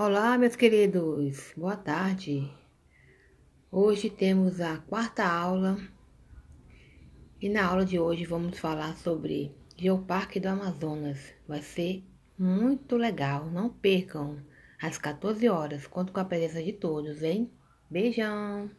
Olá, meus queridos, boa tarde. Hoje temos a quarta aula e na aula de hoje vamos falar sobre Geoparque do Amazonas. Vai ser muito legal, não percam. Às 14 horas, conto com a presença de todos, hein? Beijão!